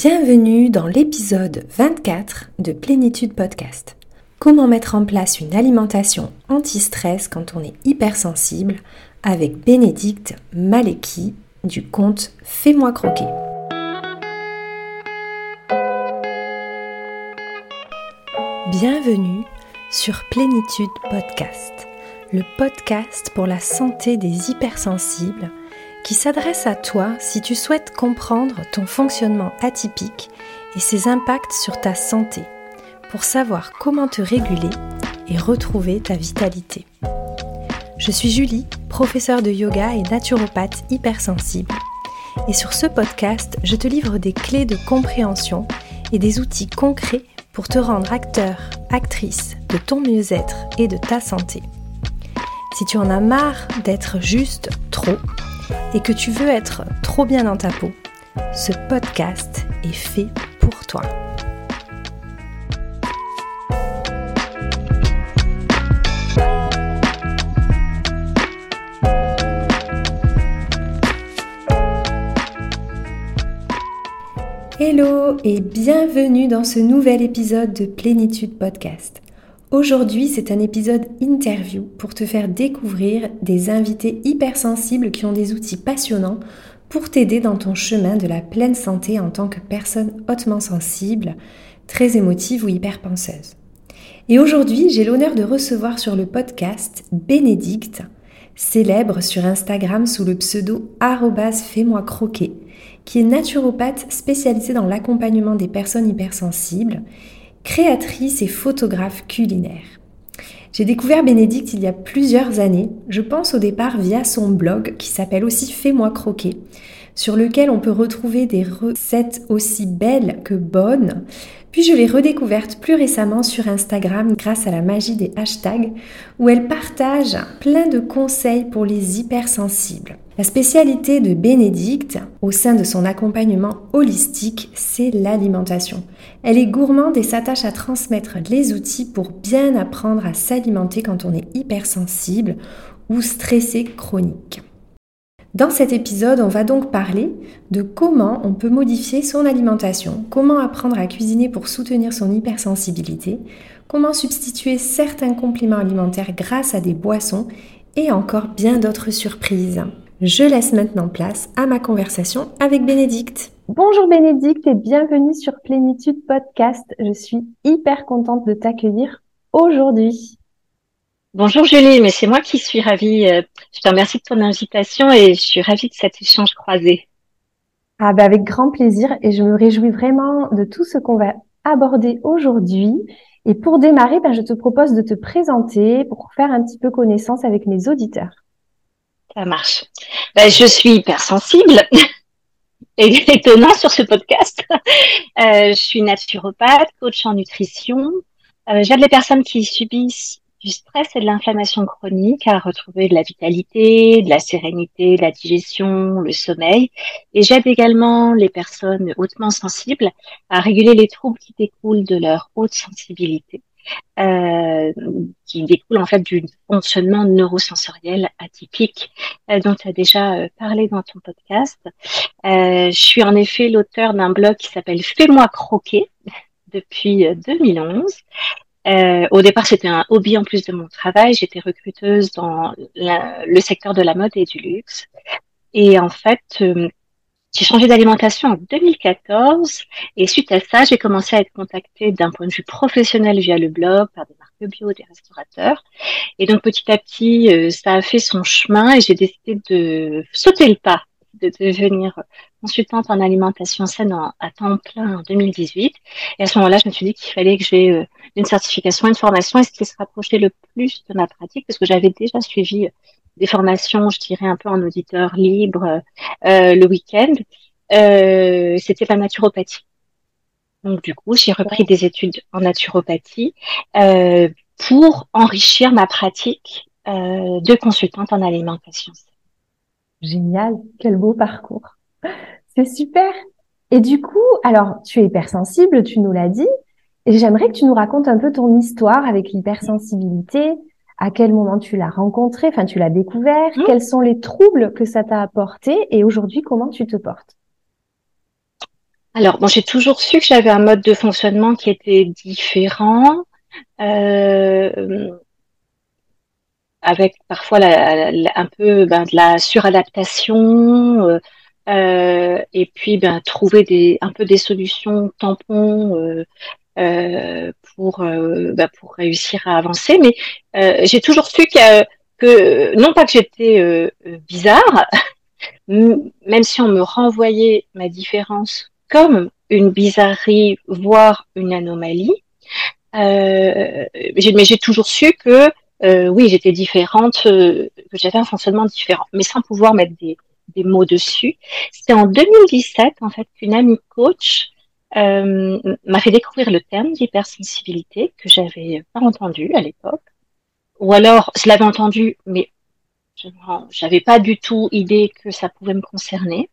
Bienvenue dans l'épisode 24 de Plénitude Podcast. Comment mettre en place une alimentation anti-stress quand on est hypersensible avec Bénédicte Maleki du compte Fais-moi croquer. Bienvenue sur Plénitude Podcast, le podcast pour la santé des hypersensibles qui s'adresse à toi si tu souhaites comprendre ton fonctionnement atypique et ses impacts sur ta santé, pour savoir comment te réguler et retrouver ta vitalité. Je suis Julie, professeure de yoga et naturopathe hypersensible. Et sur ce podcast, je te livre des clés de compréhension et des outils concrets pour te rendre acteur, actrice de ton mieux-être et de ta santé. Si tu en as marre d'être juste trop, et que tu veux être trop bien dans ta peau, ce podcast est fait pour toi. Hello et bienvenue dans ce nouvel épisode de Plénitude Podcast. Aujourd'hui, c'est un épisode interview pour te faire découvrir des invités hypersensibles qui ont des outils passionnants pour t'aider dans ton chemin de la pleine santé en tant que personne hautement sensible, très émotive ou hyperpenseuse. Et aujourd'hui, j'ai l'honneur de recevoir sur le podcast Bénédicte, célèbre sur Instagram sous le pseudo fais-moi croquer, qui est naturopathe spécialisée dans l'accompagnement des personnes hypersensibles créatrice et photographe culinaire. J'ai découvert Bénédicte il y a plusieurs années, je pense au départ via son blog qui s'appelle aussi Fais-moi croquer, sur lequel on peut retrouver des recettes aussi belles que bonnes. Puis je l'ai redécouverte plus récemment sur Instagram grâce à la magie des hashtags, où elle partage plein de conseils pour les hypersensibles. La spécialité de Bénédicte, au sein de son accompagnement holistique, c'est l'alimentation. Elle est gourmande et s'attache à transmettre les outils pour bien apprendre à s'alimenter quand on est hypersensible ou stressé chronique. Dans cet épisode, on va donc parler de comment on peut modifier son alimentation, comment apprendre à cuisiner pour soutenir son hypersensibilité, comment substituer certains compléments alimentaires grâce à des boissons et encore bien d'autres surprises. Je laisse maintenant place à ma conversation avec Bénédicte. Bonjour Bénédicte et bienvenue sur Plénitude Podcast. Je suis hyper contente de t'accueillir aujourd'hui. Bonjour Julie, mais c'est moi qui suis ravie. Euh, je te remercie de ton invitation et je suis ravie de cet échange croisé. Ah bah avec grand plaisir et je me réjouis vraiment de tout ce qu'on va aborder aujourd'hui. Et pour démarrer, ben, je te propose de te présenter pour faire un petit peu connaissance avec mes auditeurs. Ça marche. Ben, je suis hypersensible. et étonnant sur ce podcast. Euh, je suis naturopathe, coach en nutrition. Euh, J'aide les personnes qui subissent du stress et de l'inflammation chronique à retrouver de la vitalité, de la sérénité, de la digestion, le sommeil. Et j'aide également les personnes hautement sensibles à réguler les troubles qui découlent de leur haute sensibilité euh, qui découle en fait du fonctionnement neurosensoriel atypique euh, dont tu as déjà euh, parlé dans ton podcast. Euh, je suis en effet l'auteur d'un blog qui s'appelle Fais-moi croquer depuis 2011. au départ, c'était un hobby en plus de mon travail. J'étais recruteuse dans le secteur de la mode et du luxe. Et en fait, j'ai changé d'alimentation en 2014 et suite à ça, j'ai commencé à être contactée d'un point de vue professionnel via le blog par des marques bio, des restaurateurs. Et donc petit à petit, euh, ça a fait son chemin et j'ai décidé de sauter le pas, de devenir consultante en alimentation saine à temps plein en 2018. Et à ce moment-là, je me suis dit qu'il fallait que j'ai euh, une certification, une formation et ce qui se rapprochait le plus de ma pratique parce que j'avais déjà suivi des formations, je dirais un peu en auditeur libre euh, le week-end, euh, c'était la naturopathie. Donc du coup, j'ai repris des études en naturopathie euh, pour enrichir ma pratique de consultante en alimentation. Génial, quel beau parcours. C'est super. Et du coup, alors tu es hypersensible, tu nous l'as dit, et j'aimerais que tu nous racontes un peu ton histoire avec l'hypersensibilité, à quel moment tu l'as rencontré, enfin tu l'as découvert, mmh. quels sont les troubles que ça t'a apporté? Et aujourd'hui comment tu te portes? Alors, bon, j'ai toujours su que j'avais un mode de fonctionnement qui était différent, euh, avec parfois un peu ben, de la suradaptation, euh, euh, et puis ben, trouver des, un peu des solutions tampons pour, ben, pour réussir à avancer. Mais j'ai toujours su que, que, non pas que j'étais bizarre, même si on me renvoyait ma différence comme une bizarrerie, voire une anomalie. Euh, mais j'ai toujours su que euh, oui, j'étais différente, euh, que j'avais un fonctionnement différent, mais sans pouvoir mettre des, des mots dessus. C'est en 2017 en fait qu'une amie coach euh, m'a fait découvrir le terme d'hypersensibilité que j'avais pas entendu à l'époque, ou alors je l'avais entendu, mais je n'avais pas du tout idée que ça pouvait me concerner.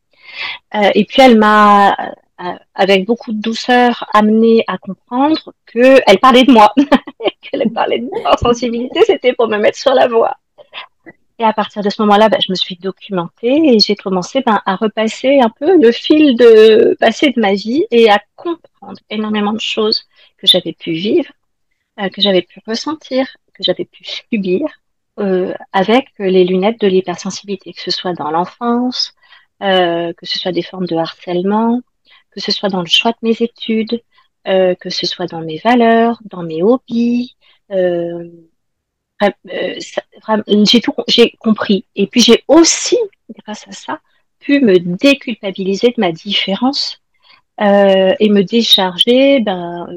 Euh, et puis elle m'a euh, avec beaucoup de douceur, amené à comprendre qu'elle parlait de moi, qu'elle parlait de moi. sensibilité, c'était pour me mettre sur la voie. Et à partir de ce moment-là, ben, je me suis documentée et j'ai commencé ben, à repasser un peu le fil de passé de ma vie et à comprendre énormément de choses que j'avais pu vivre, euh, que j'avais pu ressentir, que j'avais pu subir euh, avec les lunettes de l'hypersensibilité, que ce soit dans l'enfance, euh, que ce soit des formes de harcèlement, que ce soit dans le choix de mes études, euh, que ce soit dans mes valeurs, dans mes hobbies. Euh j'ai tout, j'ai compris. Et puis j'ai aussi, grâce à ça, pu me déculpabiliser de ma différence euh, et me décharger ben,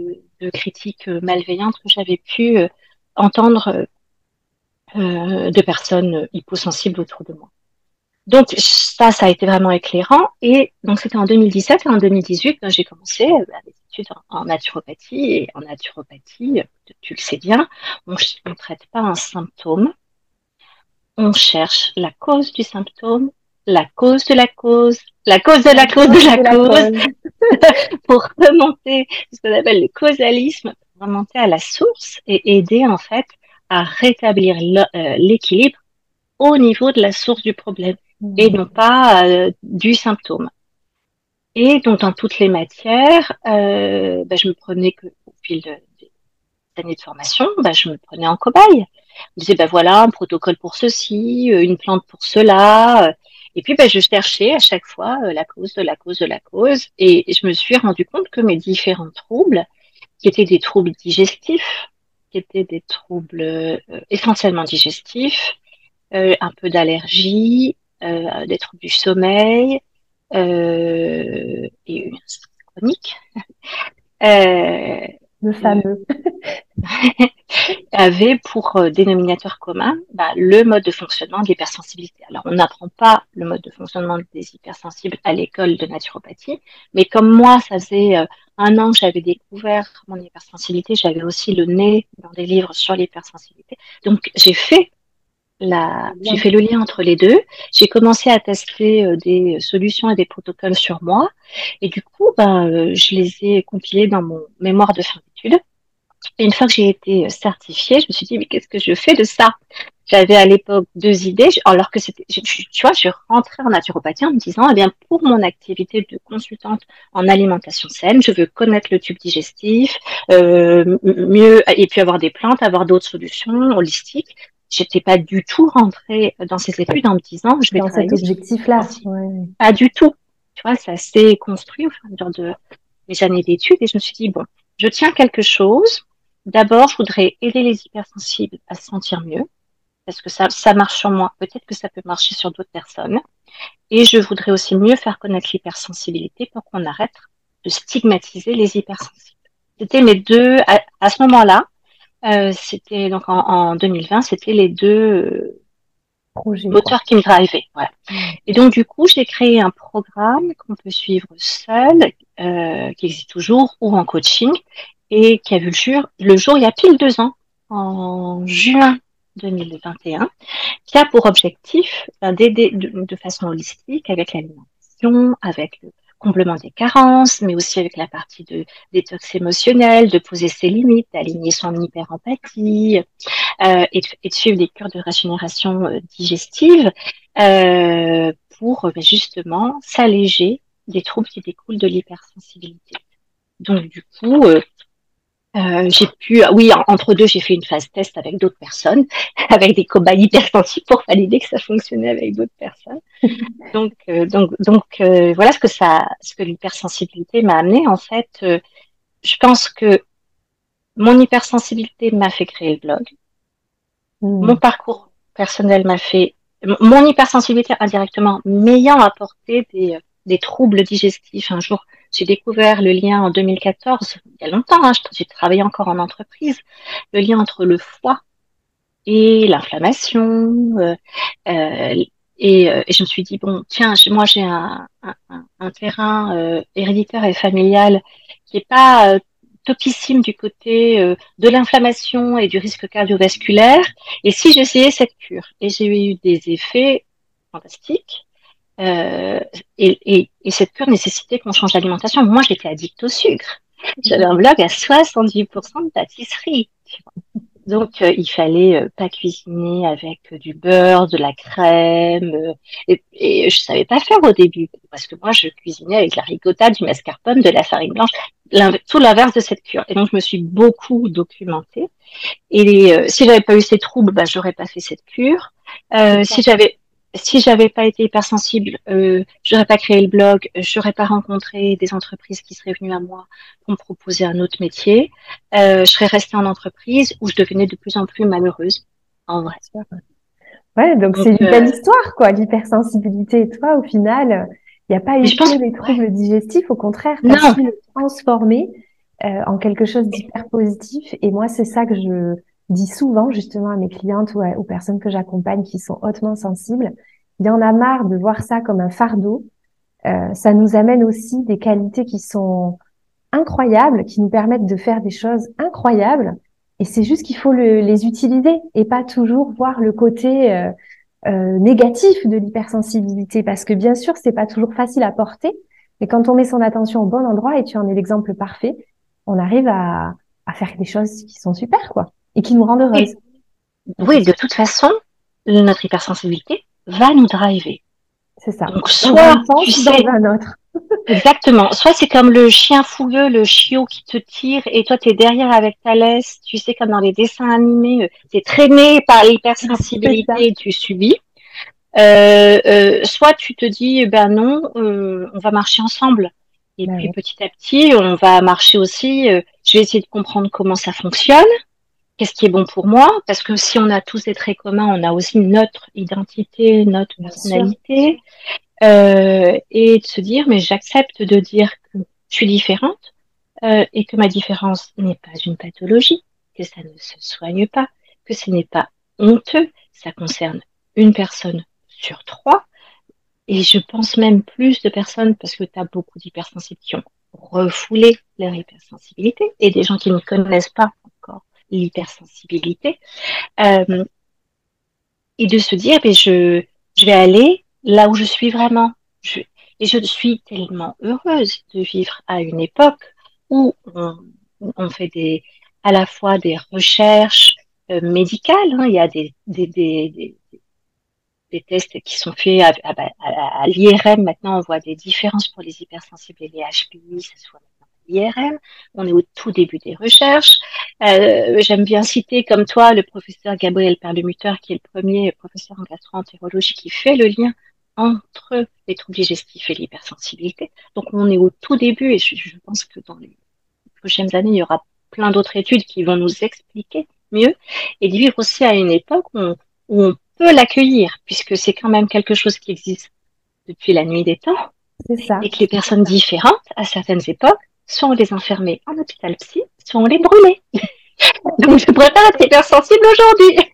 de critiques malveillantes que j'avais pu euh, entendre euh, de personnes hyposensibles autour de moi. Donc ça, ça a été vraiment éclairant. Et donc c'était en 2017 et en 2018, ben, j'ai commencé euh, des études en, naturopathie. Et en naturopathie, tu le sais bien, on ne traite pas un symptôme, on cherche la cause du symptôme, la cause de la cause, la cause de la, cause, de la, cause, pour remonter ce qu'on appelle le causalisme, remonter à la source et aider en fait à rétablir euh, l'équilibre au niveau de la source du problème et non pas euh, du symptôme. Et donc dans toutes les matières, euh, bah, je me prenais que au fil de, des années de formation, bah, je me prenais en cobaye. Je disais bah voilà un protocole pour ceci, euh, une plante pour cela. Et puis bah, je cherchais à chaque fois la cause de la cause de la cause. Et je me suis rendu compte que mes différents troubles, qui étaient des troubles digestifs, qui étaient des troubles essentiellement digestifs, un peu d'allergie, euh, des troubles du sommeil euh, et une chronique. Euh, le fameux. avait pour euh, dénominateur commun bah, le mode de fonctionnement de l'hypersensibilité. Alors, on n'apprend pas le mode de fonctionnement des hypersensibles à l'école de naturopathie, mais comme moi, ça faisait un an que j'avais découvert mon hypersensibilité, j'avais aussi le nez dans des livres sur l'hypersensibilité. Donc, j'ai fait j'ai fait le lien entre les deux. J'ai commencé à tester euh, des solutions et des protocoles sur moi. Et du coup, ben, euh, je les ai compilés dans mon mémoire de fin d'études. Et une fois que j'ai été certifiée, je me suis dit, mais qu'est-ce que je fais de ça? J'avais à l'époque deux idées, alors que c'était, tu vois, je rentrais en naturopathie en me disant, eh bien, pour mon activité de consultante en alimentation saine, je veux connaître le tube digestif, euh, mieux, et puis avoir des plantes, avoir d'autres solutions holistiques j'étais pas du tout rentrée dans ces études en me disant je vais dans cet objectif-là. Pas du tout. Tu vois, ça s'est construit au fur et à mesure de mes années d'études et je me suis dit bon, je tiens quelque chose. D'abord, je voudrais aider les hypersensibles à se sentir mieux parce que ça, ça marche sur moi. Peut-être que ça peut marcher sur d'autres personnes. Et je voudrais aussi mieux faire connaître l'hypersensibilité pour qu'on arrête de stigmatiser les hypersensibles. C'était mes deux, à ce moment-là, euh, c'était donc en, en, 2020, c'était les deux Projets, moteurs qui me drivaient. Voilà. Et donc du coup, j'ai créé un programme qu'on peut suivre seul, euh, qui existe toujours, ou en coaching, et qui a vu le jour, le jour il y a pile deux ans, en juin 2021, qui a pour objectif ben, d'aider de, de, façon holistique avec l'alimentation, avec le comblement des carences, mais aussi avec la partie de détox émotionnel, de poser ses limites, d'aligner son hyper-empathie euh, et, de, suivre des cures de régénération euh, digestive euh, pour ben, justement s'alléger des troubles qui découlent de l'hypersensibilité. Donc du coup, euh, j'ai pu, oui, entre deux, j'ai fait une phase test avec d'autres personnes, avec des cobayes hypersensibles pour valider que ça fonctionnait avec d'autres personnes. donc, euh, donc, donc, euh, voilà ce que ça, ce que l'hypersensibilité m'a amené. En fait, euh, je pense que mon hypersensibilité m'a fait créer le blog. Mmh. Mon parcours personnel m'a fait, mon hypersensibilité indirectement m'ayant apporté des, des troubles digestifs. Un jour, j'ai découvert le lien en 2014, il y a longtemps, hein, j'ai travaillé encore en entreprise, le lien entre le foie et l'inflammation. Euh, euh, et, euh, et, je me suis dit, bon, tiens, moi j'ai un, un, un, terrain euh, héréditaire et familial qui est pas euh, topissime du côté de l'inflammation et du risque cardiovasculaire. Et si j'essayais cette cure, et j'ai eu des effets fantastiques, euh, et, et, et, cette cure nécessitait qu'on change d'alimentation. Moi, j'étais addict au sucre. J'avais un blog à 70% de pâtisserie. Donc, euh, il fallait euh, pas cuisiner avec euh, du beurre, de la crème. et, et, je savais pas faire au début parce que moi, je cuisinais avec la ricotta, du mascarpone, de la farine blanche, tout l'inverse de cette cure. Et donc, je me suis beaucoup documentée. Et si j'avais pas eu ces troubles, bah, j'aurais pas fait cette cure. si j'avais si j'avais pas été hypersensible, euh, j'aurais pas créé le blog, j'aurais pas rencontré des entreprises qui seraient venues à moi pour me proposer un autre métier. Euh, je serais restée en entreprise où je devenais de plus en plus malheureuse, en vrai. Ouais, donc c'est une belle euh, histoire, quoi, l'hypersensibilité. Et toi, au final, il n'y a pas eu que des troubles digestifs, au contraire, tu as su le transformer euh, en quelque chose d'hyper positif. Et moi, c'est ça que je dis souvent justement à mes clientes ou aux personnes que j'accompagne qui sont hautement sensibles, il y en a marre de voir ça comme un fardeau. Euh, ça nous amène aussi des qualités qui sont incroyables, qui nous permettent de faire des choses incroyables. Et c'est juste qu'il faut le, les utiliser et pas toujours voir le côté euh, euh, négatif de l'hypersensibilité, parce que bien sûr c'est pas toujours facile à porter, mais quand on met son attention au bon endroit, et tu en es l'exemple parfait, on arrive à, à faire des choses qui sont super, quoi et qui nous rendent heureuses. oui, de toute façon, notre hypersensibilité va nous driver. C'est ça. Donc, soit tu sais, un autre. exactement. Soit c'est comme le chien fougueux, le chiot qui te tire et toi tu es derrière avec ta laisse. Tu sais, comme dans les dessins animés, euh, tu es traîné par l'hypersensibilité et tu subis. Euh, euh, soit tu te dis, ben non, euh, on va marcher ensemble. Et ben puis petit à petit, on va marcher aussi. Euh, je vais essayer de comprendre comment ça fonctionne qu'est-ce qui est bon pour moi Parce que si on a tous des traits communs, on a aussi notre identité, notre personnalité. Euh, et de se dire, mais j'accepte de dire que je suis différente euh, et que ma différence n'est pas une pathologie, que ça ne se soigne pas, que ce n'est pas honteux, ça concerne une personne sur trois. Et je pense même plus de personnes, parce que tu as beaucoup d'hypersensibles qui ont refoulé leur hypersensibilité et des gens qui ne connaissent pas l'hypersensibilité, euh, et de se dire, mais je, je vais aller là où je suis vraiment. Je, et je suis tellement heureuse de vivre à une époque où on, on fait des, à la fois des recherches euh, médicales, hein, il y a des, des, des, des, tests qui sont faits à, à, à, l'IRM. Maintenant, on voit des différences pour les hypersensibles et les HPI, ça IRM. On est au tout début des recherches. Euh, J'aime bien citer, comme toi, le professeur Gabriel Perlemutter, qui est le premier professeur en gastroentérologie qui fait le lien entre les troubles digestifs et l'hypersensibilité. Donc, on est au tout début et je, je, pense que dans les prochaines années, il y aura plein d'autres études qui vont nous expliquer mieux et de vivre aussi à une époque où on, où on peut l'accueillir, puisque c'est quand même quelque chose qui existe depuis la nuit des temps. Ça. Et que les personnes différentes, à certaines époques, soit on les enfermait en hôpital psy, soit on les brûlait. Donc je préfère être hypersensible aujourd'hui.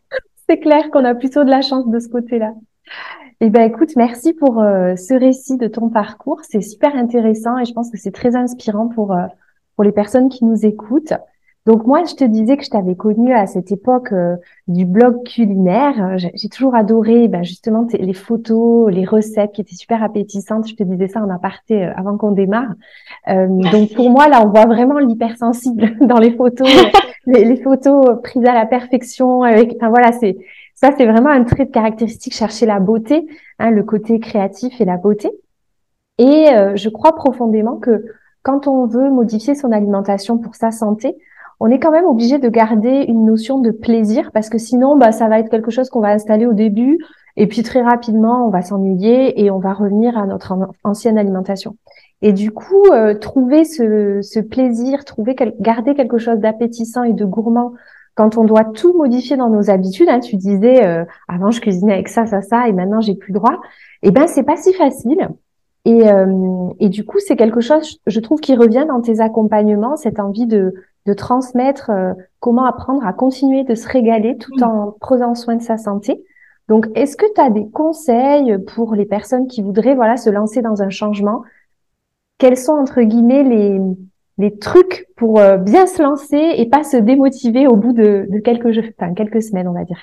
C'est clair qu'on a plutôt de la chance de ce côté-là. Eh ben écoute, merci pour euh, ce récit de ton parcours. C'est super intéressant et je pense que c'est très inspirant pour euh, pour les personnes qui nous écoutent. Donc moi, je te disais que je t'avais connu à cette époque euh, du blog culinaire. J'ai toujours adoré ben, justement les photos, les recettes qui étaient super appétissantes. Je te disais ça en aparté euh, avant qu'on démarre. Euh, donc pour moi, là, on voit vraiment l'hypersensible dans les photos, les, les, photos prises à la perfection. Avec, enfin voilà, c'est ça, c'est vraiment un trait de caractéristique chercher la beauté, hein, le côté créatif et la beauté. Et euh, je crois profondément que quand on veut modifier son alimentation pour sa santé, on est quand même obligé de garder une notion de plaisir parce que sinon, bah, ça va être quelque chose qu'on va installer au début et puis très rapidement, on va s'ennuyer et on va revenir à notre ancienne alimentation. Et du coup, euh, trouver ce, plaisir, trouver garder quelque chose d'appétissant et de gourmand quand on doit tout modifier dans nos habitudes. Hein, tu disais euh, avant je cuisinais avec ça, ça, ça, et maintenant j'ai plus droit. Eh ben c'est pas si facile. Et, euh, et du coup, c'est quelque chose, je trouve, qui revient dans tes accompagnements, cette envie de, de transmettre comment apprendre à continuer de se régaler tout mmh. en prenant soin de sa santé. Donc, est-ce que tu as des conseils pour les personnes qui voudraient voilà se lancer dans un changement? Quels sont entre guillemets les, les trucs pour euh, bien se lancer et pas se démotiver au bout de, de quelques, enfin, quelques semaines, on va dire?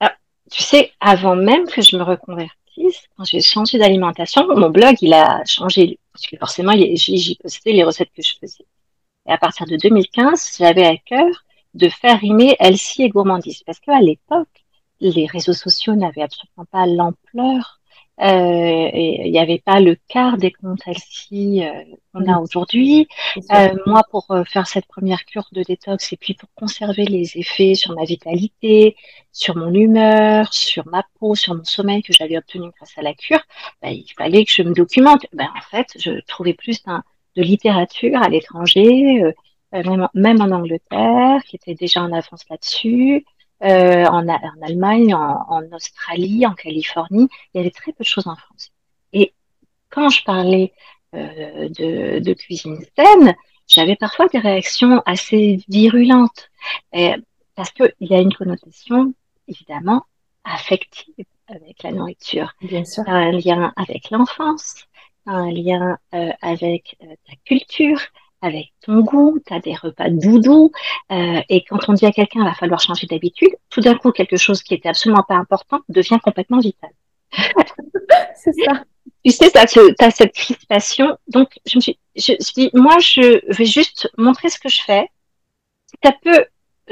Ah, Tu sais, avant même que je me reconvertisse, quand j'ai changé d'alimentation, mon blog il a changé parce que forcément j'y postais les recettes que je faisais. Et à partir de 2015, j'avais à cœur de faire rimer Elsie et gourmandise parce qu'à l'époque les réseaux sociaux n'avaient absolument pas l'ampleur. Euh, il n'y avait pas le quart des comptes Elsie euh, qu'on a aujourd'hui. Euh, moi, pour faire cette première cure de détox et puis pour conserver les effets sur ma vitalité, sur mon humeur, sur ma peau, sur mon sommeil que j'avais obtenu grâce à la cure, bah, il fallait que je me documente. Ben, en fait, je trouvais plus de littérature à l'étranger, euh, même, même en Angleterre, qui était déjà en avance là-dessus. Euh, en, en, Allemagne, en, en, Australie, en Californie, il y avait très peu de choses en France. Et quand je parlais euh, de, de, cuisine saine, j'avais parfois des réactions assez virulentes, et, parce qu'il y a une connotation évidemment affective avec la nourriture. Bien sûr. Un lien avec l'enfance, un lien euh, avec euh, ta culture, avec ton goût, tu as des repas doudou, euh, et quand on dit à quelqu'un il va falloir changer d'habitude, tout d'un coup quelque chose qui était absolument pas important devient complètement vital. c'est ça. Tu sais, tu as, cette crispation. Donc, je me suis, je, dis, moi, je vais juste montrer ce que je fais. Ça peut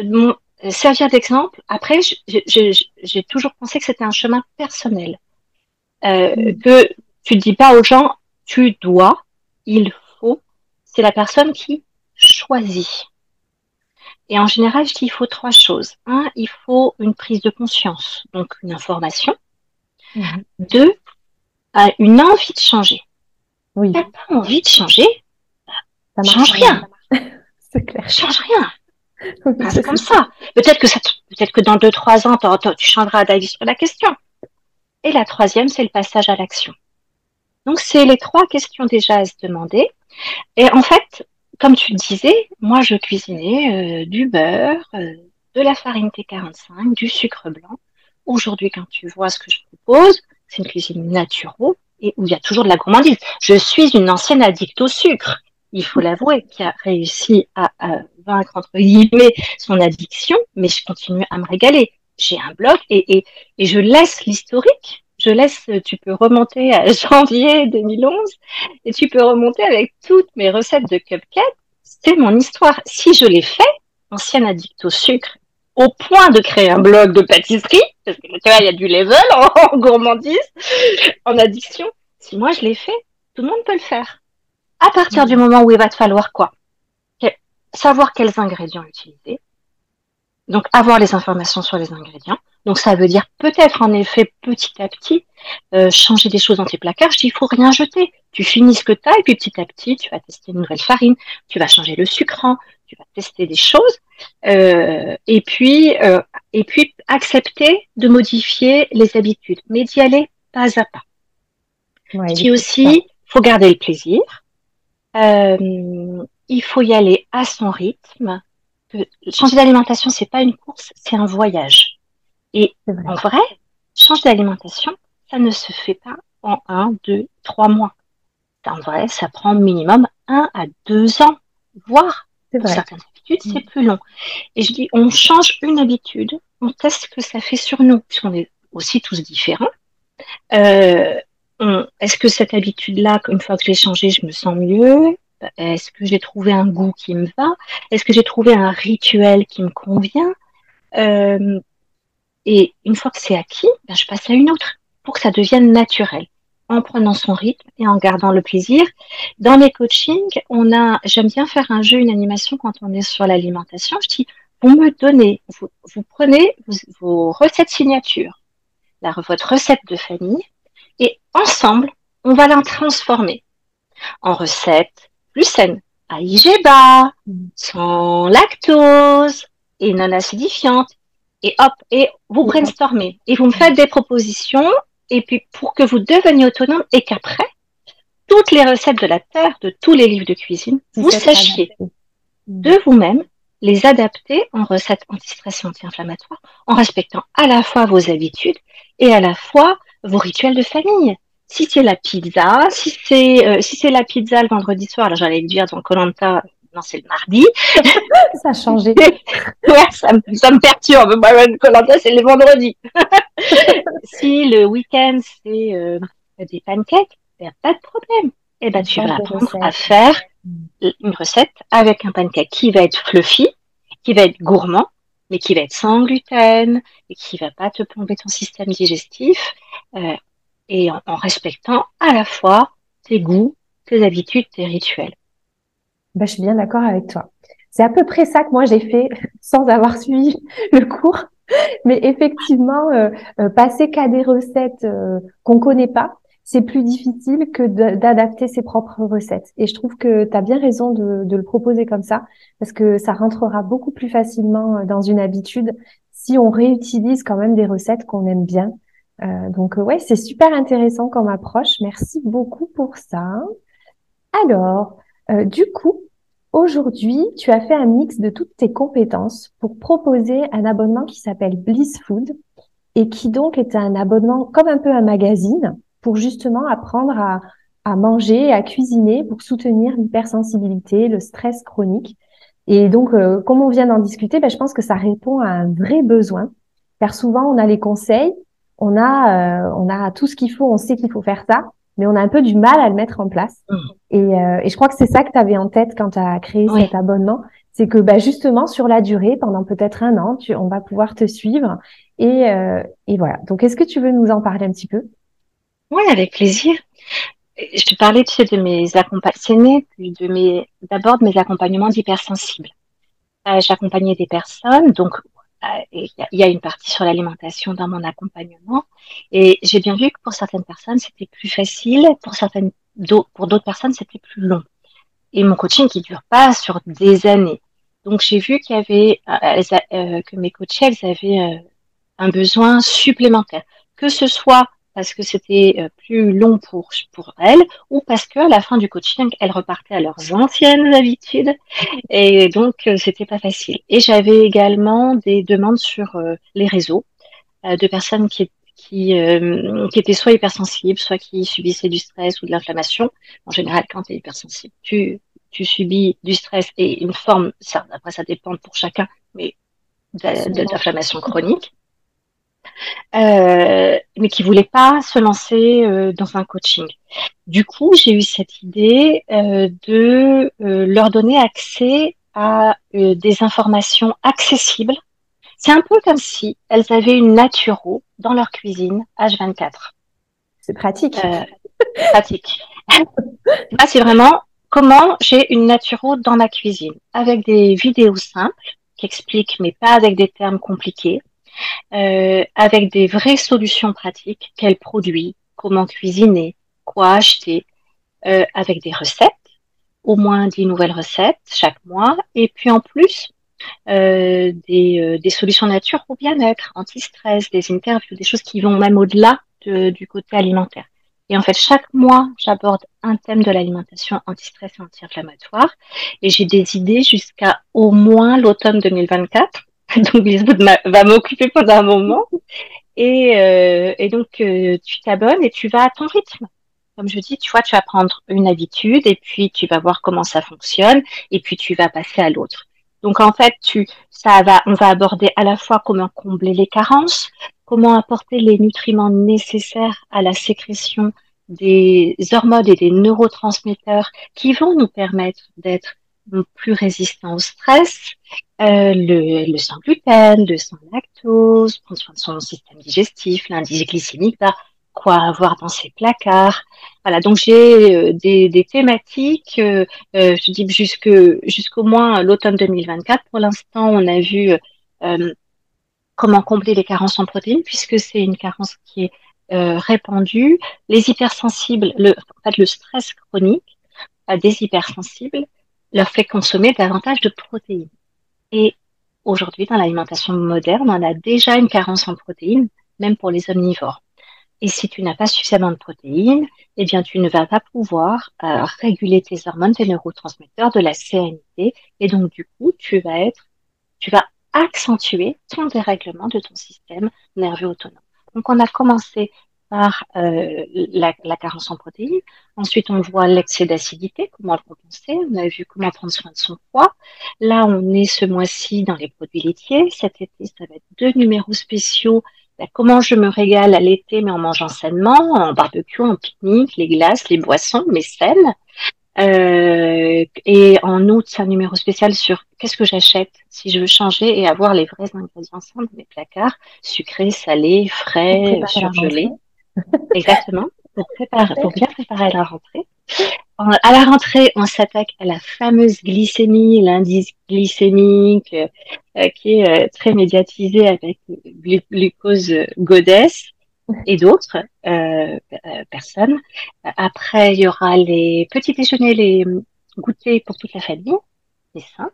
mon, servir d'exemple. Après, j'ai toujours pensé que c'était un chemin personnel. Euh, mm. Que tu dis pas aux gens, tu dois, il c'est la personne qui choisit. Et en général, je dis il faut trois choses. Un, il faut une prise de conscience, donc une information. Mhm. Deux, euh, une envie de changer. Oui. T'as pas envie de changer, ça change rien. C'est clair. Change rien. c'est comme ça. Peut-être que ça, peut-être que dans deux trois ans, tu changeras d'avis sur la question. Et la troisième, c'est le passage à l'action. Donc, c'est les trois questions déjà à se demander. Et en fait, comme tu le disais, moi, je cuisinais euh, du beurre, euh, de la farine T45, du sucre blanc. Aujourd'hui, quand tu vois ce que je propose, c'est une cuisine naturelle et où il y a toujours de la gourmandise. Je suis une ancienne addict au sucre, il faut l'avouer, qui a réussi à, vaincre entre guillemets son addiction, mais je continue à me régaler. J'ai un blog et, et je laisse l'historique je laisse, tu peux remonter à janvier 2011 et tu peux remonter avec toutes mes recettes de cupcakes. C'est mon histoire. Si je l'ai fait, ancienne addict au sucre, au point de créer un blog de pâtisserie, parce que tu vois, il y a du level en, gourmandise, en addiction. Si moi je l'ai fait, tout le monde peut le faire. À partir du moment où il va te falloir quoi? Savoir quels ingrédients utiliser. Donc avoir les informations sur les ingrédients donc ça veut dire peut-être en effet petit à petit euh, changer des choses dans tes placards. Je dis il faut rien jeter. Tu finis ce que tu as et puis petit à petit tu vas tester une nouvelle farine, tu vas changer le sucrant, tu vas tester des choses euh, et puis euh, et puis accepter de modifier les habitudes, mais d'y aller pas à pas. Ouais, je aussi faut garder le plaisir. Euh, il faut y aller à son rythme. Changer d'alimentation, c'est pas une course, c'est un voyage. Et en vrai, changer d'alimentation, ça ne se fait pas en un, deux, trois mois. En vrai, ça prend minimum un à deux ans, voire pour certaines habitudes, c'est mm. plus long. Et je dis, on change une habitude, on teste ce que ça fait sur nous, puisqu'on est aussi tous différents. Euh, Est-ce que cette habitude-là, une fois que j'ai changé, je me sens mieux? Est-ce que j'ai trouvé un goût qui me va? Est-ce que j'ai trouvé un rituel qui me convient? Euh, et une fois que c'est acquis, ben, je passe à une autre pour que ça devienne naturel. en prenant son rythme et en gardant le plaisir. Dans mes coachings, on a, j'aime bien faire un jeu, une animation quand on est sur l'alimentation. Je dis, vous me donnez, vous, prenez vos, recettes signatures, la, votre recette de famille, et ensemble, on va la transformer en recette plus saine, à IG bas, sans lactose et non acidifiante. Et hop, et vous brainstormez. Et vous me faites des propositions et puis pour que vous deveniez autonome et qu'après, toutes les recettes de la terre, de tous les livres de cuisine, vous sachiez de vous-même les adapter en recettes anti-stress et anti-inflammatoires en respectant à la fois vos habitudes et à la fois vos rituels de famille. Si c'est la pizza, si c'est euh, si c'est la pizza le vendredi soir, alors j'allais dire dans Colanta, non c'est le mardi. ça a changé. ouais, ça, me, ça me perturbe. Colanta c'est le vendredi. si le week-end c'est euh, des pancakes, il n'y a pas de problème. Eh ben tu vas apprendre à faire une recette avec un pancake qui va être fluffy, qui va être gourmand, mais qui va être sans gluten et qui va pas te plomber ton système digestif euh, et en, respectant à la fois tes goûts, tes habitudes, tes rituels. Ben, je suis bien d'accord avec toi. C'est à peu près ça que moi j'ai fait sans avoir suivi le cours. Mais effectivement, euh, euh, passer qu'à des recettes qu'on connaît pas, c'est plus difficile que d'adapter ses propres recettes. Et je trouve que tu as bien raison de, de, le proposer comme ça, parce que ça rentrera beaucoup plus facilement euh, dans une habitude si on réutilise quand même des recettes qu'on aime bien. Euh, donc ouais, c'est super intéressant comme approche. Merci beaucoup pour ça. Alors, euh, du coup, aujourd'hui, tu as fait un mix de toutes tes compétences pour proposer un abonnement qui s'appelle Bliss Food et qui donc est un abonnement comme un peu un magazine pour justement apprendre à, à manger, à cuisiner pour soutenir l'hypersensibilité, le stress chronique. Et donc, euh, comme on vient d'en discuter, ben, je pense que ça répond à un vrai besoin. Car souvent, on a les conseils, on a, euh, on a tout ce qu'il faut, on sait qu'il faut faire ça, mais on a un peu du mal à le mettre en place. Mmh. Et, euh, et, je crois que c'est ça que tu avais en tête quand tu as créé cet abonnement. C'est que ben, justement, sur la durée, pendant peut-être un an, tu, on va pouvoir te suivre. Et, et voilà. Donc, est-ce que tu veux nous en parler un petit peu? Oui, avec plaisir. Je te parlais tu sais, de mes accompagnements, de mes, d'abord de mes accompagnements d'hypersensibles. Euh, J'accompagnais des personnes, donc euh, il y a une partie sur l'alimentation dans mon accompagnement, et j'ai bien vu que pour certaines personnes c'était plus facile, pour certaines, pour d'autres personnes c'était plus long. Et mon coaching qui dure pas sur des années. Donc j'ai vu qu'il y avait euh, que mes coachés elles avaient un besoin supplémentaire, que ce soit parce que c'était euh, plus long pour, pour elles ou parce qu'à la fin du coaching, elles repartaient à leurs anciennes habitudes et donc euh, c'était pas facile. Et j'avais également des demandes sur euh, les réseaux de personnes qui, qui, qui étaient soit hypersensibles, soit qui subissaient du stress ou de l'inflammation. En général, quand tu es hypersensible, tu, tu subis du stress et une forme, ça, après ça dépend pour chacun, mais d'inflammation chronique euh, mais qui voulaient pas se lancer euh, dans un coaching. Du coup, j'ai eu cette idée euh, de euh, leur donner accès à euh, des informations accessibles. C'est un peu comme si elles avaient une naturo dans leur cuisine H24. C'est pratique. pratique. Là, c'est vraiment comment j'ai une naturo dans ma cuisine avec des vidéos simples qui expliquent, mais pas avec des termes compliqués euh, avec des vraies solutions pratiques, quels produits, comment cuisiner, quoi acheter, euh, avec des recettes, au moins 10 nouvelles recettes chaque mois, et puis en plus euh, des, solutions nature pour bien-être, anti-stress, des interviews, des choses qui vont même au-delà du côté alimentaire. Et en fait, chaque mois, j'aborde un thème de l'alimentation anti-stress et anti-inflammatoire. Et j'ai des idées jusqu'à au moins l'automne 2024. donc Lisbonne va m'occuper pendant un moment. Et, euh, donc, euh, tu t'abonnes et tu vas à ton rythme. Comme je dis, tu vois, tu vas prendre une habitude et puis tu vas voir comment ça fonctionne et puis tu vas passer à l'autre. Donc, en fait, tu, ça va, on va aborder à la fois comment combler les carences, comment apporter les nutriments nécessaires à la sécrétion des hormones et des neurotransmetteurs qui vont nous permettre d'être plus résistants au stress, euh, le, le sans gluten, le sans lactose, prendre soin de son système digestif, l'indice glycémique va quoi avoir dans ses placards. Voilà, donc j'ai des, des, thématiques, je dis jusque jusqu'au moins l'automne 2024. Pour l'instant, on a vu comment combler les carences en protéines, puisque c'est une carence qui est euh, répandue. Les hypersensibles, le, en fait, le stress chronique à des hypersensibles leur fait consommer davantage de protéines. Et aujourd'hui, dans l'alimentation moderne, on a déjà une carence en protéines, même pour les omnivores. Et si tu n'as pas suffisamment de protéines, eh bien, tu ne vas pas pouvoir euh, réguler tes hormones, tes neurotransmetteurs de la CNT. Et donc, du coup, tu vas être, tu vas accentuer ton dérèglement de ton système nerveux autonome. Donc, on a commencé par euh, la, la, carence en protéines. Ensuite, on voit l'excès d'acidité, comment le compenser. On a vu comment prendre soin de son poids. Là, on est ce mois-ci dans les produits laitiers. Cet été, ça va être deux numéros spéciaux. Ben, comment je me régale à l'été, mais en mangeant sainement, en barbecue, en pique-nique, les glaces, les boissons, mais saines. Euh, et en août, c'est un numéro spécial sur qu'est-ce que j'achète si je veux changer et avoir les vrais ingrédients sains dans mes placards, sucrés, salés, frais, surgelés. Exactement, pour, préparer, pour bien préparer la rentrée. À la rentrée, on s'attaque à la fameuse glycémie, l'indice glycémique euh, qui est euh, très médiatisé avec glucose goddess et d'autres euh, euh, personnes. Après, il y aura les petits déjeuners, les goûters pour toute la famille, c'est ça.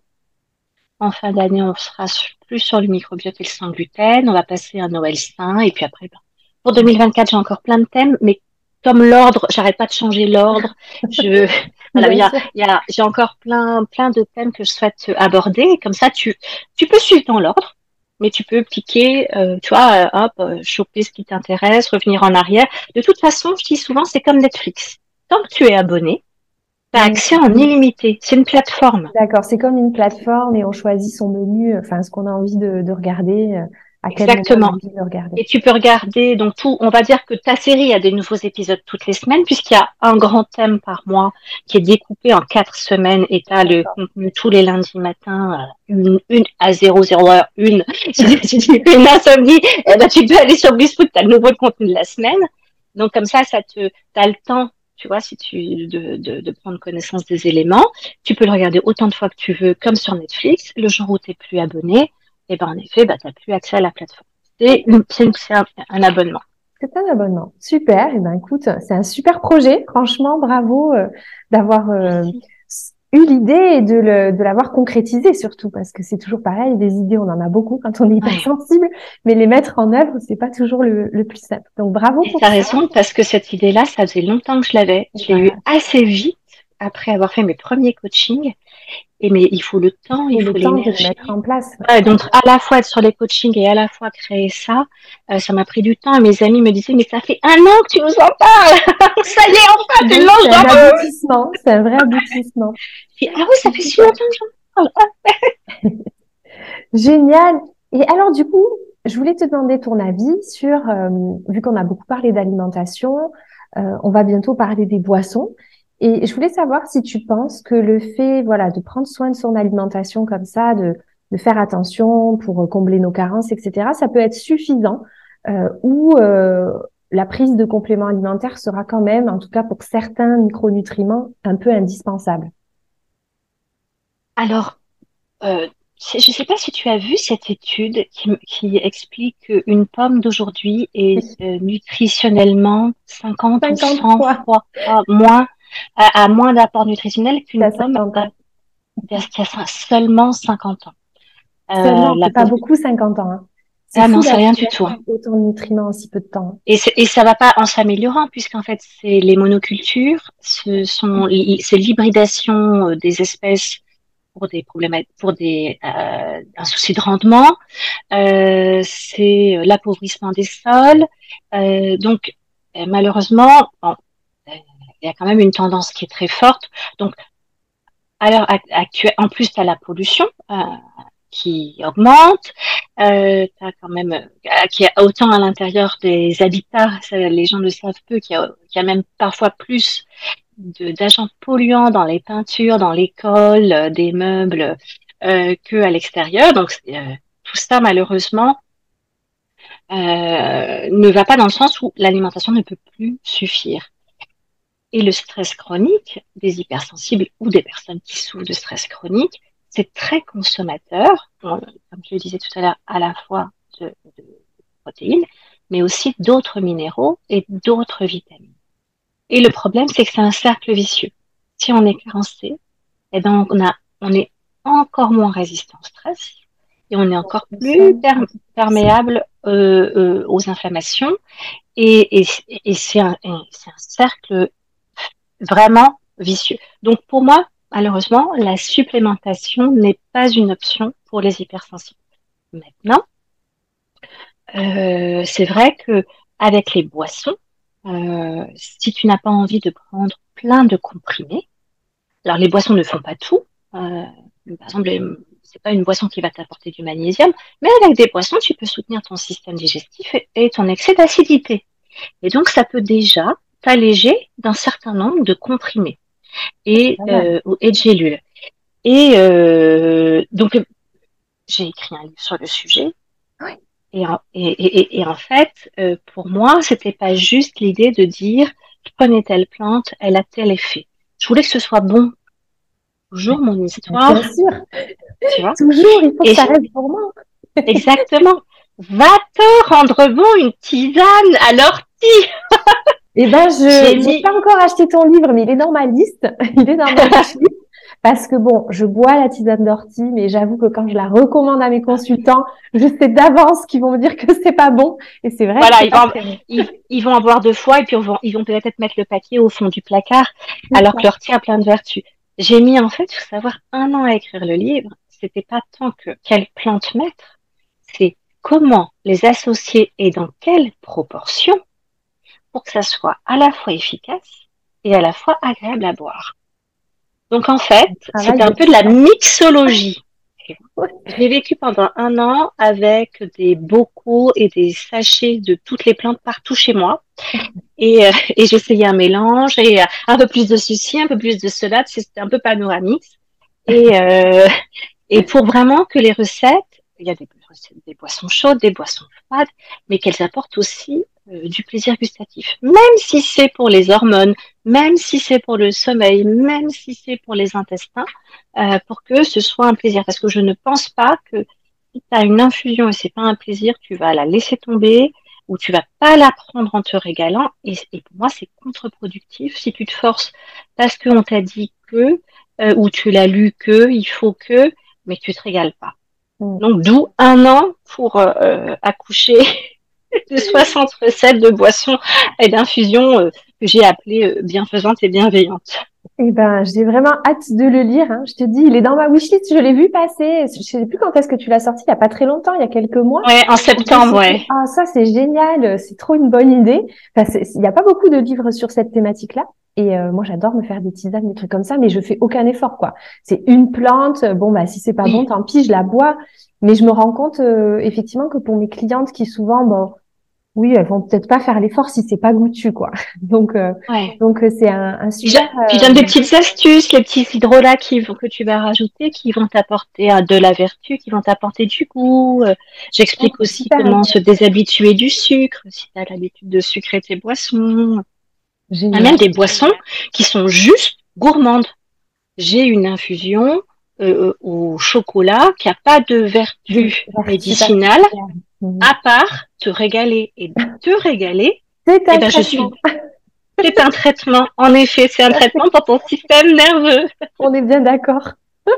En fin d'année, on sera plus sur le microbiote et le sans gluten. On va passer un Noël sain. Et puis après, ben, pour 2024, j'ai encore plein de thèmes, mais comme l'ordre, j'arrête pas de changer l'ordre. Je, voilà, il y a, y a j'ai encore plein, plein de thèmes que je souhaite aborder. Comme ça, tu, tu peux suivre dans l'ordre mais tu peux piquer, euh, tu vois, euh, hop, euh, choper ce qui t'intéresse, revenir en arrière. De toute façon, je dis souvent, c'est comme Netflix. Tant que tu es abonné, tu as accès en illimité. C'est une plateforme. D'accord, c'est comme une plateforme et on choisit son menu, enfin ce qu'on a envie de, de regarder. Exactement. Et tu peux regarder donc tout. On va dire que ta série a des nouveaux épisodes toutes les semaines puisqu'il y a un grand thème par mois qui est découpé en quatre semaines et tu as le contenu tous les lundis matins une, une à 00 heure une. si tu fais une insomnie, eh ben, tu peux aller sur Blissfoot, tu as le nouveau contenu de la semaine. Donc comme ça, ça te, as le temps tu vois, si tu de, de, de, prendre connaissance des éléments. Tu peux le regarder autant de fois que tu veux, comme sur Netflix. Le jour où tu n'es plus abonné, et ben en effet, bah, tu n'as plus accès à la plateforme. C'est un, un, abonnement. C'est un abonnement. Super. Et ben écoute, c'est un super projet. Franchement, bravo euh, d'avoir euh, eu l'idée et de, le, de l'avoir concrétisé surtout parce que c'est toujours pareil. Des idées, on en a beaucoup quand on est hyper sensible, mais les mettre en œuvre, c'est pas toujours le, le, plus simple. Donc bravo. Tu as raison parce que cette idée-là, ça faisait longtemps que je l'avais. Je l'ai eu assez vite après avoir fait mes premiers coachings. Et mais il faut le temps, il, faut le temps de mettre en place. donc à la fois être sur les coachings et à la fois créer ça, euh, ça m'a pris du temps. Et mes amis me disaient mais ça fait un an que tu nous en parles. ça y est enfin tu lances C'est un aboutissement, c'est un vrai aboutissement. ah oui ça fait si longtemps que j'en parle. Génial. Et alors du coup, je voulais te demander ton avis sur, euh, vu qu'on a beaucoup parlé d'alimentation, euh, on va bientôt parler des boissons. Et je voulais savoir si tu penses que le fait, voilà, de prendre soin de son alimentation comme ça, de, de faire attention pour combler nos carences, etc., ça peut être suffisant euh, ou euh, la prise de compléments alimentaires sera quand même, en tout cas pour certains micronutriments, un peu indispensable. Alors, euh, je ne sais pas si tu as vu cette étude qui, qui explique qu'une pomme d'aujourd'hui est euh, nutritionnellement 50, 50 ou 100 fois, fois moins a, moins d'apport nutritionnel qu'une pomme qui a seulement 50 ans. Euh, seulement, pas beaucoup 50 ans. Hein. Ah non, c'est rien du tout. Hein. Autant de nutriments en si peu de temps. Et, et ça va pas en s'améliorant, puisqu'en fait, c'est les monocultures, ce sont, c'est l'hybridation euh, des espèces pour des problèmes, pour des, euh, un souci de rendement, euh, c'est l'appauvrissement des sols. Euh, donc, euh, malheureusement, bon, il y a quand même une tendance qui est très forte. Donc, à l'heure actuelle, en plus, tu as la pollution euh, qui augmente, euh, as quand même, euh, qui est autant à l'intérieur des habitats, les gens le savent peu, qu'il y, a, même parfois plus d'agents polluants dans les peintures, dans l'école, euh, des meubles, euh, que à l'extérieur. Donc, tout ça, malheureusement, ne va pas dans le sens où l'alimentation ne peut plus suffire. Et le stress chronique des hypersensibles ou des personnes qui souffrent de stress chronique, c'est très consommateur, comme je le disais tout à l'heure, à la fois de, protéines, mais aussi d'autres minéraux et d'autres vitamines. Et le problème, c'est que c'est un cercle vicieux. Si on est carencé, eh ben on, a, on est encore moins résistant au stress et on est encore plus perméable euh, euh, aux inflammations. Et, et, et c'est un, un, cercle vraiment vicieux. Donc pour moi, malheureusement, la supplémentation n'est pas une option pour les hypersensibles. Maintenant, euh, c'est vrai que avec les boissons, euh, si tu n'as pas envie de prendre plein de comprimés, alors les boissons ne font pas tout. Euh, par exemple, c'est pas une boisson qui va t'apporter du magnésium, mais avec des boissons, tu peux soutenir ton système digestif et, ton excès d'acidité. Et donc, ça peut déjà t'alléger d'un certain nombre de comprimés et, euh, et de gélules. Et euh, donc, j'ai écrit un livre sur le sujet. Oui. Et, et, et, en fait, euh, pour moi, c'était pas juste l'idée de dire prenais telle plante, elle a tel effet? Je voulais que ce soit bon. Toujours mon histoire. Bien sûr. Tu vois? Toujours, il faut que ça reste pour moi. Exactement. Va te rendre bon une tisane à l'ortie. Eh ben, je n'ai pas encore acheté ton livre, mais il est dans ma liste. Il est dans ma liste. Parce que bon, je bois la tisane d'ortie, mais j'avoue que quand je la recommande à mes consultants, je sais d'avance qu'ils vont me dire que c'est pas bon. Et c'est vrai. Voilà, ils vont, ils, vont, en boire deux fois et puis ils vont, peut-être mettre le paquet au fond du placard, alors que l'ortie a plein de vertus. J'ai mis en fait, faut savoir, un an à écrire le livre. C'était pas tant que quelle plante mettre, c'est comment les associer et dans quelle proportion pour que ça soit à la fois efficace et à la fois agréable à boire. Donc en fait, c'est un peu de la mixologie. J'ai vécu pendant un an avec des bocaux et des sachets de toutes les plantes partout chez moi. Et, euh, et j'essayais un mélange et euh, un peu plus de ceci, un peu plus de cela. C'était un peu panoramique. Et, euh, et pour vraiment que les recettes, il y a des, des boissons chaudes, des boissons froides, mais qu'elles apportent aussi du plaisir gustatif, même si c'est pour les hormones, même si c'est pour le sommeil, même si c'est pour les intestins, euh, pour que ce soit un plaisir. Parce que je ne pense pas que si tu as une infusion et c'est pas un plaisir, tu vas la laisser tomber ou tu vas pas la prendre en te régalant. Et, pour moi, c'est contre-productif si tu te forces parce qu'on t'a dit que euh, ou tu l'as lu que, il faut que, mais tu te régales pas. Mm. Donc d'où un an pour accoucher de 60 recettes de boissons et d'infusions euh, que j'ai appelées euh, bienfaisantes et bienveillantes. Eh ben, j'ai vraiment hâte de le lire. Hein. Je te dis, il est dans ma wishlist. Je l'ai vu passer. Je sais plus quand est-ce que tu l'as sorti. Il y a pas très longtemps, il y a quelques mois. Ouais, en septembre, ouais. Ah, ça, c'est génial. C'est trop une bonne idée. Enfin, il n'y a pas beaucoup de livres sur cette thématique-là. Et euh, moi, j'adore me faire des tisanes, des trucs comme ça, mais je fais aucun effort, quoi. C'est une plante. Bon, bah, si c'est pas bon, tant pis, je la bois. Mais je me rends compte euh, effectivement que pour mes clientes qui souvent, bon, oui, elles vont peut-être pas faire l'effort si c'est pas goûtu, quoi. Donc, euh, donc euh, c'est un, un super. Tu donnes des petites astuces, les petits hydrolats qui vont, que tu vas rajouter, qui vont t'apporter de la vertu, qui vont t'apporter du goût. J'explique aussi comment se déshabituer du sucre, si tu as l'habitude de sucrer tes boissons. Il y a même des boissons qui sont juste gourmandes. J'ai une infusion euh, au chocolat qui a pas de vertu médicinale, à part te régaler et te régaler. C'est un eh ben, suis. Un traitement, en effet, c'est un traitement pour ton système nerveux. On est bien d'accord.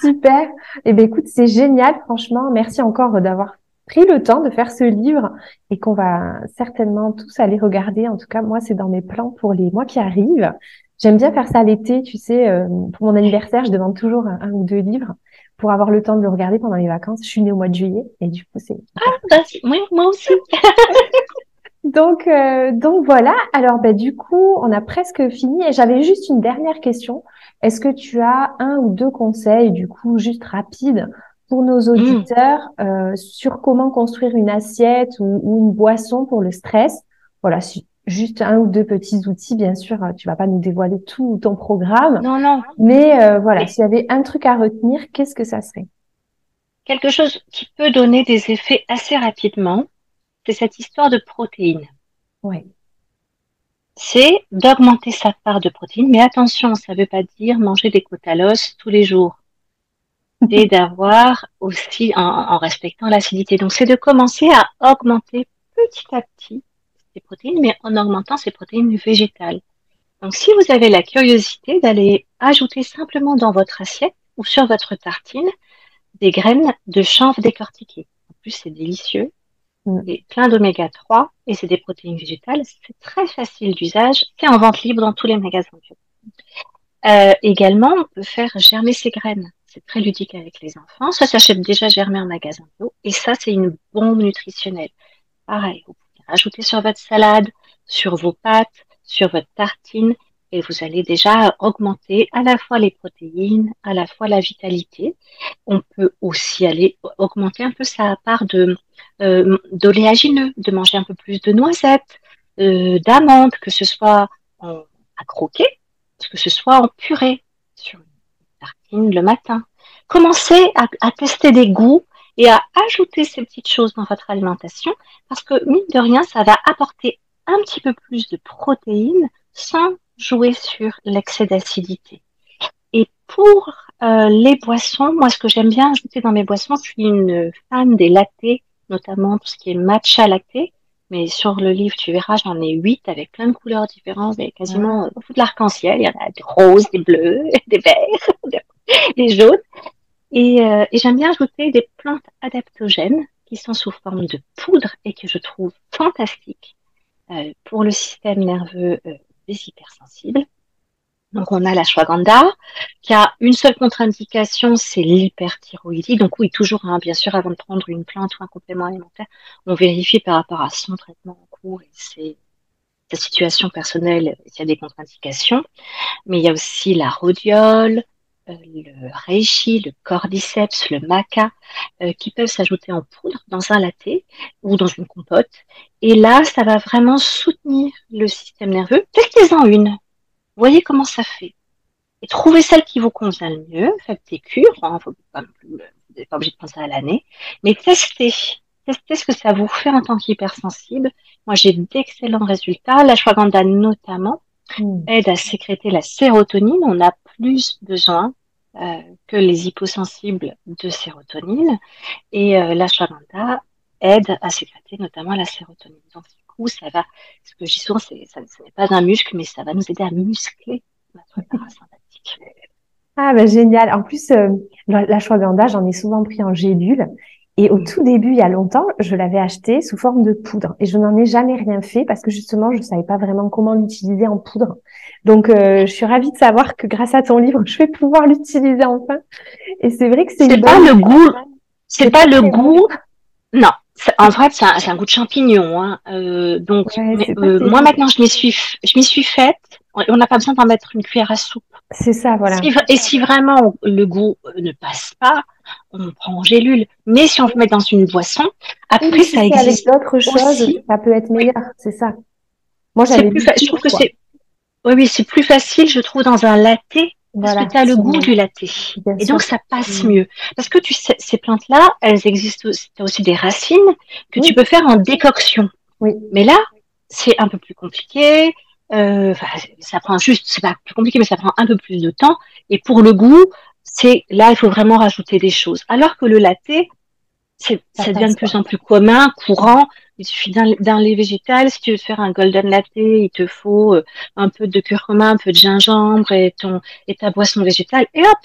Super. Eh bien, écoute, c'est génial, franchement. Merci encore d'avoir pris le temps de faire ce livre et qu'on va certainement tous aller regarder. En tout cas, moi, c'est dans mes plans pour les mois qui arrivent. J'aime bien faire ça l'été, tu sais, euh, pour mon anniversaire, je demande toujours un, ou deux livres pour avoir le temps de le regarder pendant les vacances. Je suis née au mois de juillet et du coup, c'est... Ah, bah, oui, moi aussi. donc, euh, donc voilà. Alors, bah, du coup, on a presque fini et j'avais juste une dernière question. Est-ce que tu as un ou deux conseils, du coup, juste rapide pour nos mmh. auditeurs euh, sur comment construire une assiette ou, ou, une boisson pour le stress? Voilà, si juste un ou deux petits outils, bien sûr, tu vas pas nous dévoiler tout ton programme. Non, non. Mais euh, voilà, s'il y avait un truc à retenir, qu'est-ce que ça serait? Quelque chose qui peut donner des effets assez rapidement, c'est cette histoire de protéines. Ouais. C'est d'augmenter sa part de protéines, mais attention, ça ne veut pas dire manger des côtes à l'os tous les jours. Et d'avoir aussi, en, respectant l'acidité. Donc, c'est de commencer à augmenter petit à petit ces protéines, mais en augmentant ces protéines végétales. Donc, si vous avez la curiosité d'aller ajouter simplement dans votre assiette ou sur votre tartine des graines de chanvre décortiquées. En plus, c'est délicieux. Mm. C'est plein d'oméga 3 et c'est des protéines végétales. C'est très facile d'usage. C'est en vente libre dans tous les magasins bio. Euh, également, on peut faire germer ses graines. C'est très ludique avec les enfants. Ça s'achète déjà germé en magasin bio. Et ça, c'est une bombe nutritionnelle. Pareil, vous rajouter sur votre salade, sur vos pâtes, sur votre tartine et vous allez déjà augmenter à la fois les protéines, à la fois la vitalité. On peut aussi aller augmenter un peu sa part de euh, d'oléagineux, de manger un peu plus de noisettes, euh, d'amandes, que ce soit en, à croquer, que ce soit en purée sur une tartine le matin. Commencez à, à tester des goûts et à ajouter ces petites choses dans votre alimentation parce que mine de rien, ça va apporter un petit peu plus de protéines sans jouer sur l'excès d'acidité. Et pour euh, les boissons, moi ce que j'aime bien ajouter dans mes boissons, je suis une fan des lattés, notamment tout ce qui est matcha lacté. Mais sur le livre, tu verras, j'en ai huit avec plein de couleurs différentes, avec quasiment beaucoup de l'arc-en-ciel. Il y en a des roses, des bleus, des verts, des jaunes. Et, euh, et j'aime bien ajouter des plantes adaptogènes qui sont sous forme de poudre et que je trouve fantastiques euh, pour le système nerveux euh, des hypersensibles. Donc on a la shwagandha qui a une seule contre-indication, c'est l'hyperthyroïdie. Donc oui, toujours, hein, bien sûr, avant de prendre une plante ou un complément alimentaire, on vérifie par rapport à son traitement en cours et c'est sa situation personnelle s'il y a des contre-indications. Mais il y a aussi la rhodiole, le reishi, le cordyceps, le maca, euh, qui peuvent s'ajouter en poudre dans un latte ou dans une compote. Et là, ça va vraiment soutenir le système nerveux. Testez-en une. Voyez comment ça fait. Et trouvez celle qui vous convient le mieux. Faites des cures. Hein, vous n'êtes pas obligé de penser à l'année. Mais testez. Testez ce que ça vous fait en tant qu'hypersensible. Moi, j'ai d'excellents résultats. La shwagandha notamment hmm. aide à sécréter la sérotonine. On a plus besoin euh, que les hyposensibles de sérotonine. Et euh, l'ashwagandha aide à sécréter notamment la sérotonine. Donc, du coup, ça va, ce que je dis souvent, c'est, ça, ce n'est pas un muscle, mais ça va nous aider à muscler notre parasympathique. Ah, bah, génial. En plus, euh, l'ashwagandha, j'en ai souvent pris en gélule. Et au tout début, il y a longtemps, je l'avais acheté sous forme de poudre et je n'en ai jamais rien fait parce que justement, je ne savais pas vraiment comment l'utiliser en poudre. Donc, euh, je suis ravie de savoir que grâce à ton livre, je vais pouvoir l'utiliser enfin. Et c'est vrai que c'est pas le goût, c'est pas le goût. Non, en vrai, c'est un, un, goût de champignon. Hein. Euh, donc, euh, moi maintenant, je m'y suis, je m'y suis faite. On n'a pas besoin d'en mettre une cuillère à soupe. C'est ça, voilà. et si vraiment le goût ne passe pas, on prend en gélule. Mais si on le met dans une boisson, après ça existe. Avec d'autres choses, ça peut être meilleur, c'est ça. Moi, j'avais. Je trouve que c'est. Oui, oui, c'est plus facile, je trouve, dans un latte, parce que tu as le goût du latte. et donc, ça passe mm. mieux. Parce que tu sais, ces plantes-là, elles existent aussi, as aussi des racines que tu peux faire en décoction. Oui. Mais là, c'est un peu plus compliqué. Euh, ça prend juste, c'est pas plus compliqué, mais ça prend un peu plus de temps. Et pour le goût, c'est là, il faut vraiment rajouter des choses. Alors que le latte, c'est, ça, devient de plus en plus commun, courant. Il suffit d'un, lait végétal. Si tu veux faire un golden latte, il te faut euh, un peu de curcuma, un peu de gingembre et ton et ta boisson végétale. Et hop,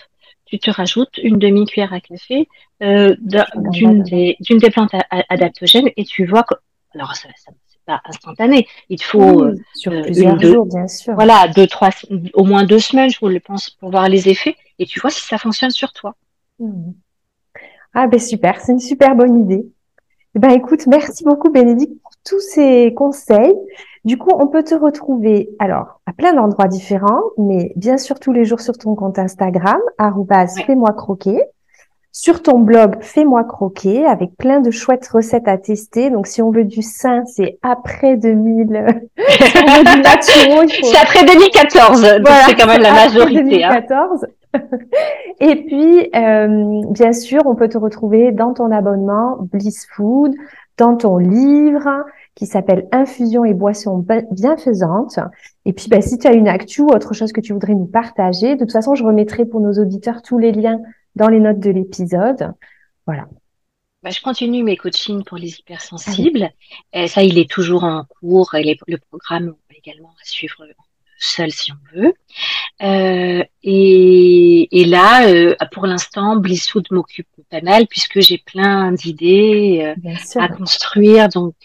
tu te rajoutes une demi cuillère à café euh, d'une des d'une des plantes adaptogènes et tu vois que alors ça, ça c'est pas instantané. Il te faut euh, sur plusieurs jours, bien sûr. Voilà, deux trois au moins deux semaines, je le pense, pour voir les effets et tu vois si ça fonctionne sur toi. Mmh. Ah ben super, c'est une super bonne idée. Eh ben écoute, merci beaucoup Bénédicte pour tous ces conseils. Du coup, on peut te retrouver alors à plein d'endroits différents, mais bien sûr tous les jours sur ton compte Instagram fais-moi croquer, sur ton blog Fais-moi croquer avec plein de chouettes recettes à tester. Donc si on veut du sain, c'est après 2000. C'est après 2014. c'est quand même la majorité. 2014. Hein. Et puis, euh, bien sûr, on peut te retrouver dans ton abonnement Bliss Food, dans ton livre qui s'appelle Infusion et boissons bienfaisantes. Et puis, bah, si tu as une actu ou autre chose que tu voudrais nous partager, de toute façon, je remettrai pour nos auditeurs tous les liens dans les notes de l'épisode. Voilà. Bah, je continue mes coachings pour les hypersensibles. Et ça, il est toujours en cours. Et le programme également à suivre seul si on veut. Euh, et, là, euh, pour l'instant, Blisswood m'occupe pas mal puisque j'ai plein d'idées euh, à construire. Donc,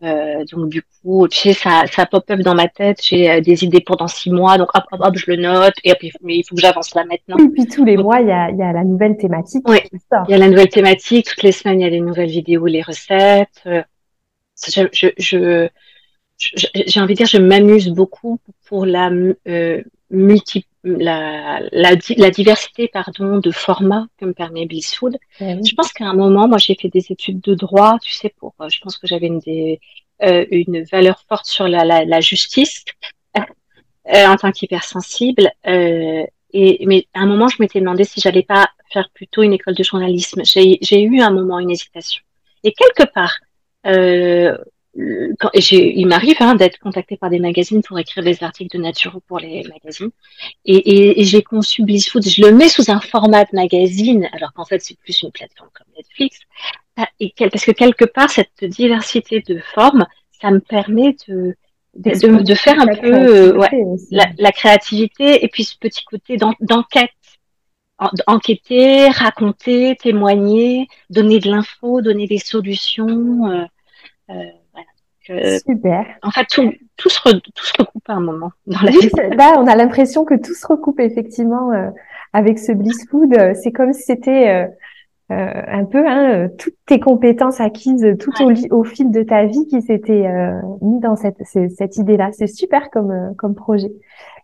donc du coup, tu sais, ça, ça pop-up dans ma tête. J'ai des idées pour dans six mois. Donc, hop, hop, hop, je le note. Et mais il faut que j'avance là maintenant. Et puis tous les mois, il y a, y a la nouvelle thématique. Oui, il y a la nouvelle thématique. Toutes les semaines, il y a des nouvelles vidéos, les recettes. je, je, je j'ai envie de dire, je m'amuse beaucoup pour la euh, multi, la, la, la, diversité pardon de formats que me permet Blissfood. Eh je pense qu'à un moment, moi, j'ai fait des études de droit, tu sais, pour, euh, je pense que j'avais une, des, euh, une valeur forte sur la, la, la justice euh, en tant qu'hypersensible. Euh, et mais à un moment, je m'étais demandé si j'allais pas faire plutôt une école de journalisme. J'ai eu un moment une hésitation. Et quelque part, euh, quand, il m'arrive hein, d'être contacté par des magazines pour écrire des articles de nature pour les magazines. Et, et, et j'ai conçu Blissfood, je le mets sous un format de magazine, alors qu'en fait c'est plus une plateforme comme Netflix. Ah, parce que quelque part, cette diversité de formes, ça me permet de, de, de, faire un peu euh, ouais, la, la, créativité et puis ce petit côté d'enquête. enquêter, raconter, témoigner, donner de l'info, donner des solutions. Euh, euh, Super. En fait, tout, tout, se tout, se recoupe à un moment dans la vie. Là, on a l'impression que tout se recoupe effectivement euh, avec ce Bliss Food. Euh, c'est comme si c'était euh, euh, un peu hein, toutes tes compétences acquises tout au, au, fil de ta vie qui s'étaient mis dans cette, cette idée-là. C'est super comme, comme projet.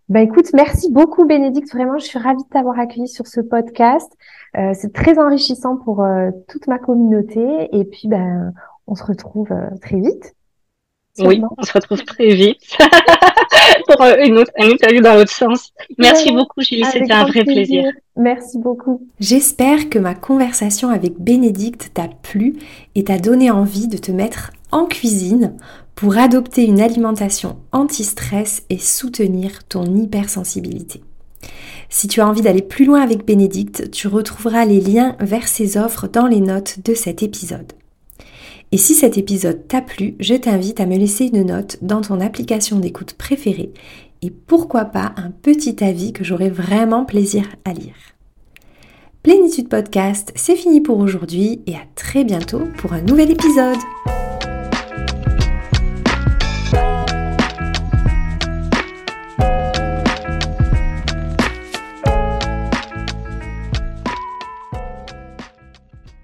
Ben écoute, merci beaucoup Bénédicte. Vraiment, je suis ravie de t'avoir accueilli sur ce podcast. c'est très enrichissant pour toute ma communauté. Et puis, ben, on se retrouve très vite. Oui, on se retrouve très vite pour euh, une autre, une interview dans l'autre sens. Merci beaucoup, Julie, c'était un vrai plaisir. Merci beaucoup. J'espère que ma conversation avec Bénédicte t'a plu et t'a donné envie de te mettre en cuisine pour adopter une alimentation anti-stress et soutenir ton hypersensibilité. Si tu as envie d'aller plus loin avec Bénédicte, tu retrouveras les liens vers ses offres dans les notes de cet épisode. Et si cet épisode t'a plu, je t'invite à me laisser une note dans ton application d'écoute préférée et pourquoi pas un petit avis que j'aurai vraiment plaisir à lire. Plénitude Podcast, c'est fini pour aujourd'hui et à très bientôt pour un nouvel épisode.